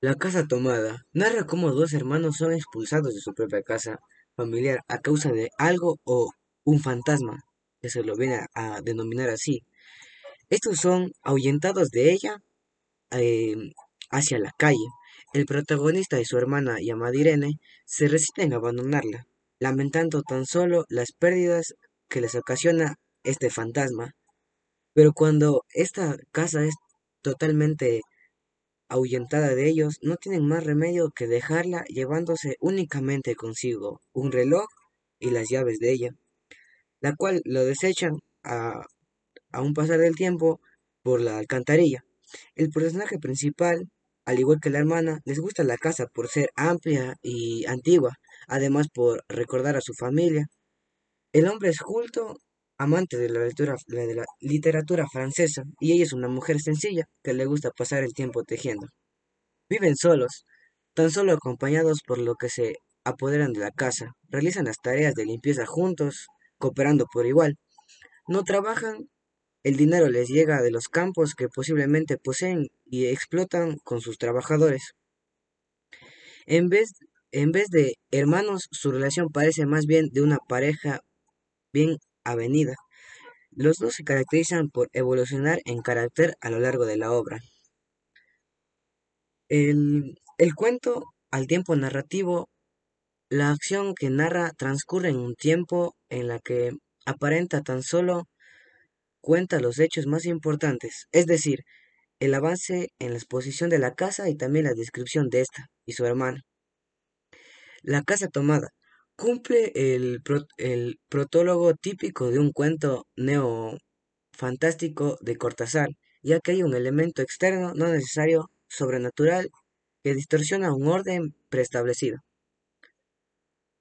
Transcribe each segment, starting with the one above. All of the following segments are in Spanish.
La casa tomada narra cómo dos hermanos son expulsados de su propia casa familiar a causa de algo o un fantasma, que se lo viene a, denominar así. Estos son ahuyentados de ella eh, hacia la calle. El protagonista y su hermana llamada Irene se resisten a abandonarla, lamentando tan solo las pérdidas que les ocasiona este fantasma. Pero cuando esta casa es totalmente ahuyentada de ellos, no tienen más remedio que dejarla llevándose únicamente consigo un reloj y las llaves de ella, la cual lo desechan a, a un pasar del tiempo por la alcantarilla. El personaje principal, al igual que la hermana, les gusta la casa por ser amplia y antigua, además por recordar a su familia. El hombre es culto, amante de la literatura francesa, y ella es una mujer sencilla que le gusta pasar el tiempo tejiendo. Viven solos, tan solo acompañados por lo que se apoderan de la casa, realizan las tareas de limpieza juntos, cooperando por igual. No trabajan, el dinero les llega de los campos que posiblemente poseen y explotan con sus trabajadores. En vez, en vez de hermanos, su relación parece más bien de una pareja bien avenida. Los dos se caracterizan por evolucionar en carácter a lo largo de la obra. El, el cuento, al tiempo narrativo, la acción que narra transcurre en un tiempo en la que aparenta tan solo cuenta los hechos más importantes, es decir, el avance en la exposición de la casa y también la descripción de esta y su hermana. La casa tomada cumple el, el protólogo típico de un cuento neo-fantástico de Cortázar, ya que hay un elemento externo no necesario, sobrenatural, que distorsiona un orden preestablecido.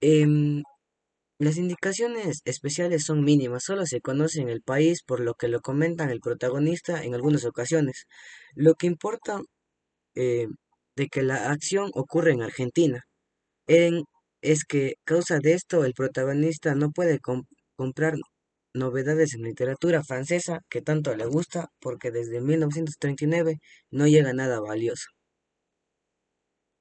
Em, las indicaciones especiales son mínimas, solo se conoce en el país por lo que lo comentan el protagonista en algunas ocasiones. Lo que importa eh, de que la acción ocurre en Argentina en- es que causa de esto el protagonista no puede com- comprar novedades en literatura francesa que tanto le gusta porque desde 1939 no llega nada valioso.